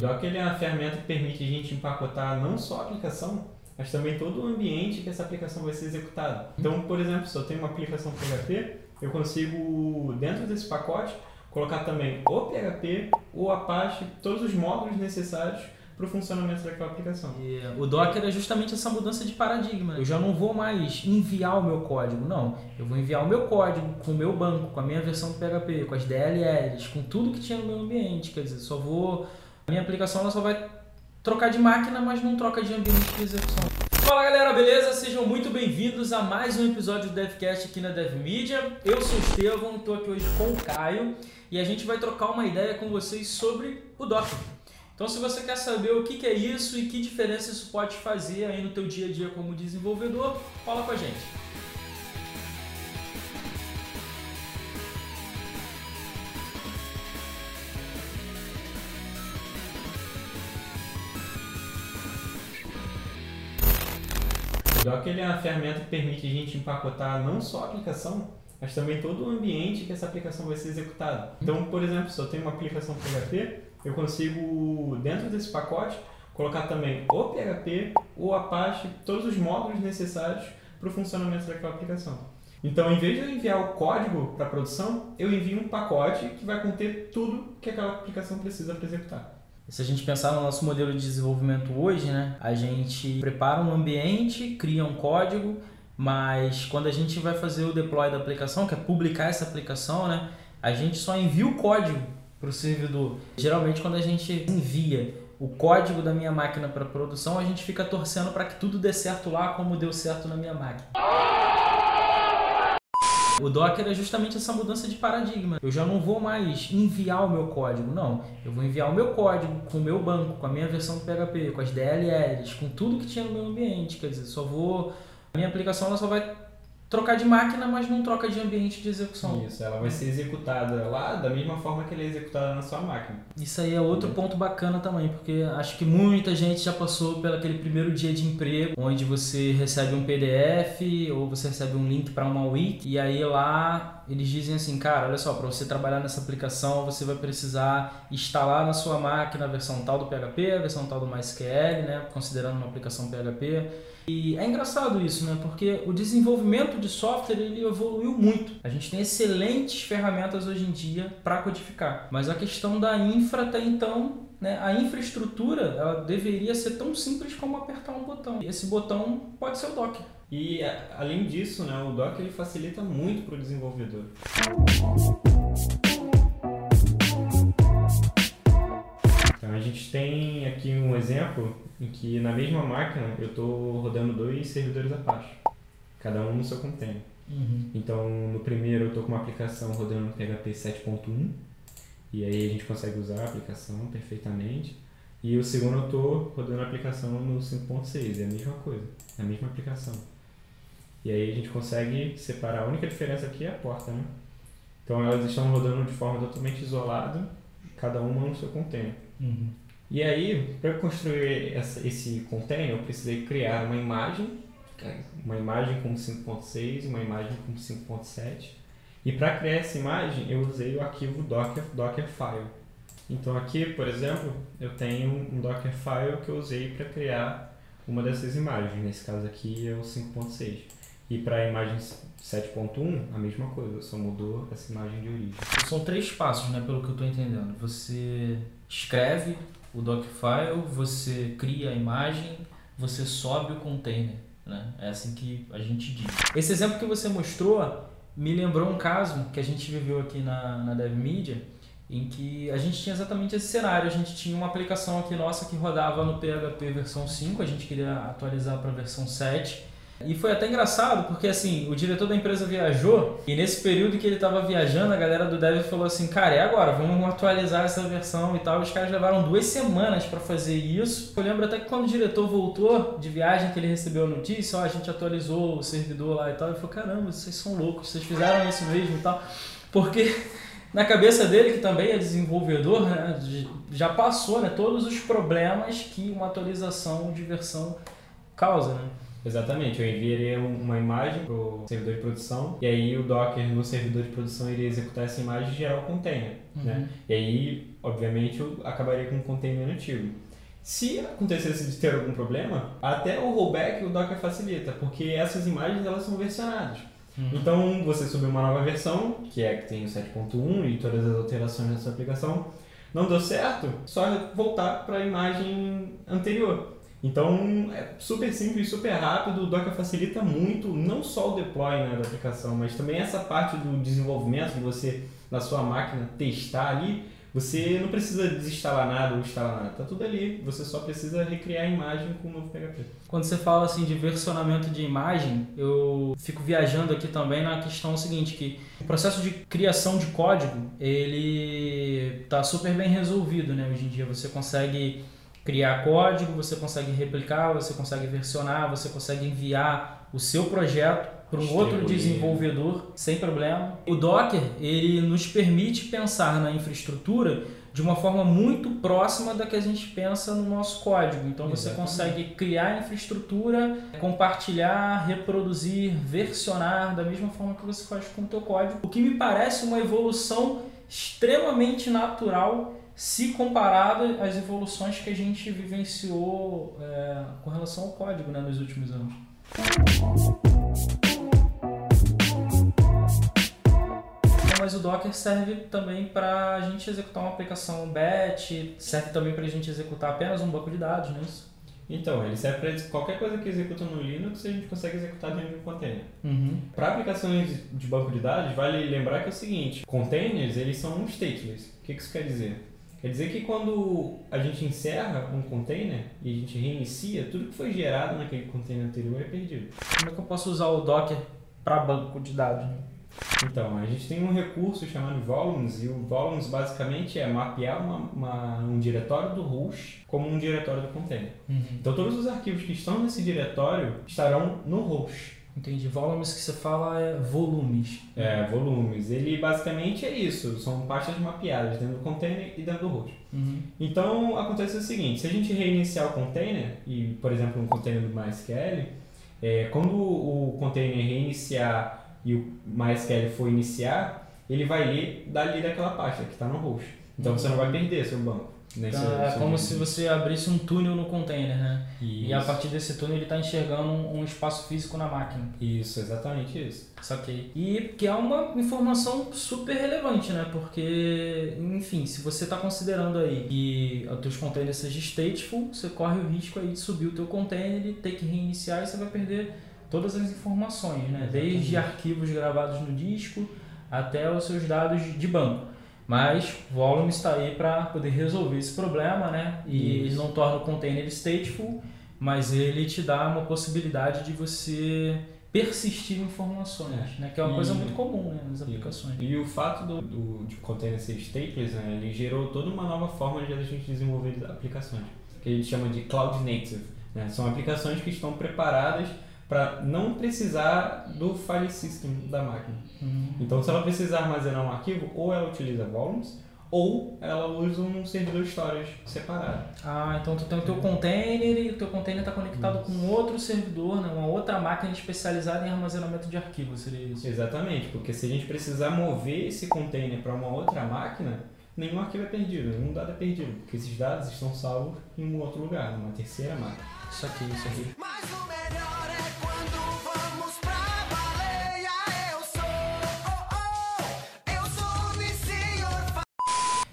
O Docker ele é uma ferramenta que permite a gente empacotar não só a aplicação, mas também todo o ambiente que essa aplicação vai ser executada. Então, por exemplo, se eu tenho uma aplicação PHP, eu consigo, dentro desse pacote, colocar também o PHP, o Apache, todos os módulos necessários para o funcionamento daquela aplicação. E o Docker é justamente essa mudança de paradigma. Eu já não vou mais enviar o meu código, não. Eu vou enviar o meu código com o meu banco, com a minha versão do PHP, com as DLLs, com tudo que tinha no meu ambiente. Quer dizer, só vou. A minha aplicação ela só vai trocar de máquina, mas não troca de ambiente de execução. Fala galera, beleza? Sejam muito bem-vindos a mais um episódio do DevCast aqui na DevMedia. Eu sou o Estevão, estou aqui hoje com o Caio e a gente vai trocar uma ideia com vocês sobre o Docker. Então, se você quer saber o que é isso e que diferença isso pode fazer aí no teu dia a dia como desenvolvedor, fala com a gente. O Docker ele é uma ferramenta que permite a gente empacotar não só a aplicação, mas também todo o ambiente que essa aplicação vai ser executada. Então, por exemplo, se eu tenho uma aplicação PHP, eu consigo, dentro desse pacote, colocar também o PHP, o Apache, todos os módulos necessários para o funcionamento daquela aplicação. Então, em vez de eu enviar o código para produção, eu envio um pacote que vai conter tudo que aquela aplicação precisa para executar. Se a gente pensar no nosso modelo de desenvolvimento hoje, né, a gente prepara um ambiente, cria um código, mas quando a gente vai fazer o deploy da aplicação, que é publicar essa aplicação, né, a gente só envia o código para o servidor. Geralmente, quando a gente envia o código da minha máquina para produção, a gente fica torcendo para que tudo dê certo lá como deu certo na minha máquina. O Docker é justamente essa mudança de paradigma. Eu já não vou mais enviar o meu código, não. Eu vou enviar o meu código com o meu banco, com a minha versão do PHP, com as DLLs, com tudo que tinha no meu ambiente. Quer dizer, só vou. A minha aplicação ela só vai trocar de máquina, mas não troca de ambiente de execução. Isso, ela vai ser executada lá da mesma forma que ela é executada na sua máquina. Isso aí é outro ponto bacana também, porque acho que muita gente já passou pelo aquele primeiro dia de emprego, onde você recebe um PDF ou você recebe um link para uma wiki e aí lá eles dizem assim, cara, olha só, para você trabalhar nessa aplicação, você vai precisar instalar na sua máquina a versão tal do PHP, a versão tal do MySQL, né, considerando uma aplicação PHP e é engraçado isso, né? Porque o desenvolvimento de software ele evoluiu muito. A gente tem excelentes ferramentas hoje em dia para codificar, mas a questão da infra até então né, a infraestrutura ela deveria ser tão simples como apertar um botão. E esse botão pode ser o Docker. E além disso, né, o Docker ele facilita muito para o desenvolvedor. Então a gente tem aqui um exemplo em que na mesma máquina eu estou rodando dois servidores Apache, cada um no seu container. Uhum. Então no primeiro eu estou com uma aplicação rodando no PHP 7.1 e aí a gente consegue usar a aplicação perfeitamente. E o segundo eu estou rodando a aplicação no 5.6, é a mesma coisa, é a mesma aplicação. E aí a gente consegue separar, a única diferença aqui é a porta, né? Então elas estão rodando de forma totalmente isolada, cada uma no seu container. Uhum. E aí, para construir essa, esse container, eu precisei criar uma imagem, uma imagem com 5.6 uma imagem com 5.7. E para criar essa imagem, eu usei o arquivo Docker, Dockerfile. Então aqui, por exemplo, eu tenho um Dockerfile que eu usei para criar uma dessas imagens. Nesse caso aqui é o 5.6. E para a imagem 7.1, a mesma coisa, só mudou essa imagem de origem. São três passos, né, pelo que eu estou entendendo. Você escreve o Docfile, você cria a imagem, você sobe o container. Né? É assim que a gente diz. Esse exemplo que você mostrou me lembrou um caso que a gente viveu aqui na, na DevMedia, em que a gente tinha exatamente esse cenário. A gente tinha uma aplicação aqui nossa que rodava no PHP versão 5, a gente queria atualizar para a versão 7 e foi até engraçado, porque assim, o diretor da empresa viajou e nesse período que ele estava viajando, a galera do Dev falou assim, cara, é agora, vamos atualizar essa versão e tal. Os caras levaram duas semanas para fazer isso. Eu lembro até que quando o diretor voltou de viagem, que ele recebeu a notícia, ó, a gente atualizou o servidor lá e tal, ele falou, caramba, vocês são loucos, vocês fizeram isso mesmo e tal. Porque na cabeça dele, que também é desenvolvedor, né, já passou né, todos os problemas que uma atualização de versão causa, né? Exatamente, eu enviaria uma imagem para o servidor de produção e aí o Docker no servidor de produção iria executar essa imagem e gerar o container. Uhum. Né? E aí, obviamente, eu acabaria com um container nativo. Se acontecesse de ter algum problema, até o rollback o Docker facilita, porque essas imagens elas são versionadas. Uhum. Então, você subir uma nova versão, que é que tem o 7.1 e todas as alterações nessa aplicação, não deu certo, só voltar para a imagem anterior. Então é super simples, super rápido, o Docker facilita muito não só o deploy né, da aplicação, mas também essa parte do desenvolvimento de você na sua máquina testar ali. Você não precisa desinstalar nada ou instalar nada, tá tudo ali. Você só precisa recriar a imagem com o novo PHP. Quando você fala assim de versionamento de imagem, eu fico viajando aqui também na questão seguinte que o processo de criação de código ele está super bem resolvido, né? Hoje em dia você consegue criar código, você consegue replicar, você consegue versionar, você consegue enviar o seu projeto para um outro desenvolvedor sem problema. O Docker ele nos permite pensar na infraestrutura de uma forma muito próxima da que a gente pensa no nosso código. Então você Exatamente. consegue criar infraestrutura, compartilhar, reproduzir, versionar da mesma forma que você faz com o teu código. O que me parece uma evolução extremamente natural se comparado às evoluções que a gente vivenciou é, com relação ao código né, nos últimos anos. Mas o Docker serve também para a gente executar uma aplicação batch, serve também para a gente executar apenas um banco de dados, não é isso? Então, ele serve para qualquer coisa que executa no Linux, a gente consegue executar dentro de um container. Uhum. Para aplicações de banco de dados, vale lembrar que é o seguinte, containers, eles são stateless. O que isso quer dizer? Quer dizer que quando a gente encerra um container e a gente reinicia, tudo que foi gerado naquele container anterior é perdido. Como é que eu posso usar o Docker para banco de dados? Então, a gente tem um recurso chamado Volumes, e o Volumes basicamente é mapear uma, uma, um diretório do host como um diretório do container. Uhum. Então, todos os arquivos que estão nesse diretório estarão no host. Entendi. Volumes que você fala é volumes. É, volumes. Ele basicamente é isso. São pastas mapeadas dentro do container e dentro do host. Uhum. Então, acontece o seguinte. Se a gente reiniciar o container, e por exemplo um container do MySQL, é, quando o container reiniciar e o MySQL for iniciar, ele vai ler dali daquela pasta que está no host. Então, uhum. você não vai perder seu banco. Nesse, então, é como se você abrisse um túnel no container, né? Isso. E a partir desse túnel ele está enxergando um, espaço físico na máquina. Isso, exatamente isso. Saquei. E que é uma informação super relevante, né? Porque, enfim, se você está considerando aí que os teus containers sejam stateful, você corre o risco aí de subir o teu container e ter que reiniciar e você vai perder todas as informações, né? Exatamente. Desde arquivos gravados no disco até os seus dados de banco. Mas Volume está aí para poder resolver esse problema, né? E Isso. ele não torna o container stateful, mas ele te dá uma possibilidade de você persistir informações, é. né? Que é uma e, coisa muito comum né, nas aplicações. E, e o fato do, do, de container ser stateless, né, ele gerou toda uma nova forma de a gente desenvolver aplicações, que a gente chama de cloud native. Né? São aplicações que estão preparadas para não precisar do file system da máquina. Uhum. Então, se ela precisar armazenar um arquivo, ou ela utiliza volumes, ou ela usa um servidor storage separado. Ah, então tu tem o teu container e o teu container está conectado isso. com outro servidor, né? uma outra máquina especializada em armazenamento de arquivos, seria isso? Exatamente, porque se a gente precisar mover esse container para uma outra máquina, nenhum arquivo é perdido, nenhum dado é perdido, porque esses dados estão salvos em um outro lugar, numa terceira máquina. Isso aqui, isso aqui.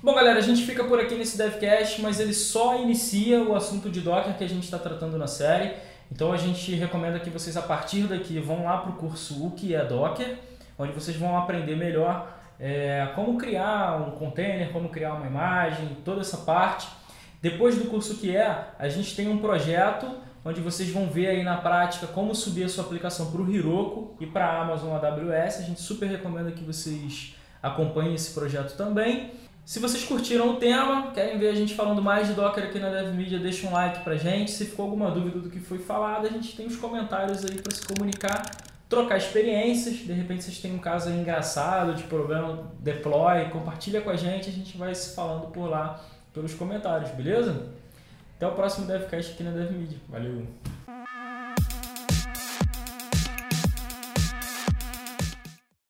Bom, galera, a gente fica por aqui nesse DevCast, mas ele só inicia o assunto de Docker que a gente está tratando na série. Então a gente recomenda que vocês, a partir daqui, vão lá para o curso O que é Docker, onde vocês vão aprender melhor é, como criar um container, como criar uma imagem, toda essa parte. Depois do curso que é, a gente tem um projeto onde vocês vão ver aí na prática como subir a sua aplicação para o Heroku e para a Amazon AWS. A gente super recomenda que vocês acompanhem esse projeto também. Se vocês curtiram o tema, querem ver a gente falando mais de Docker aqui na DevMedia, deixa um like pra gente. Se ficou alguma dúvida do que foi falado, a gente tem os comentários aí para se comunicar, trocar experiências. De repente vocês têm um caso engraçado de problema, deploy, compartilha com a gente, a gente vai se falando por lá pelos comentários, beleza? Até o próximo DevCast aqui na DevMedia. Valeu!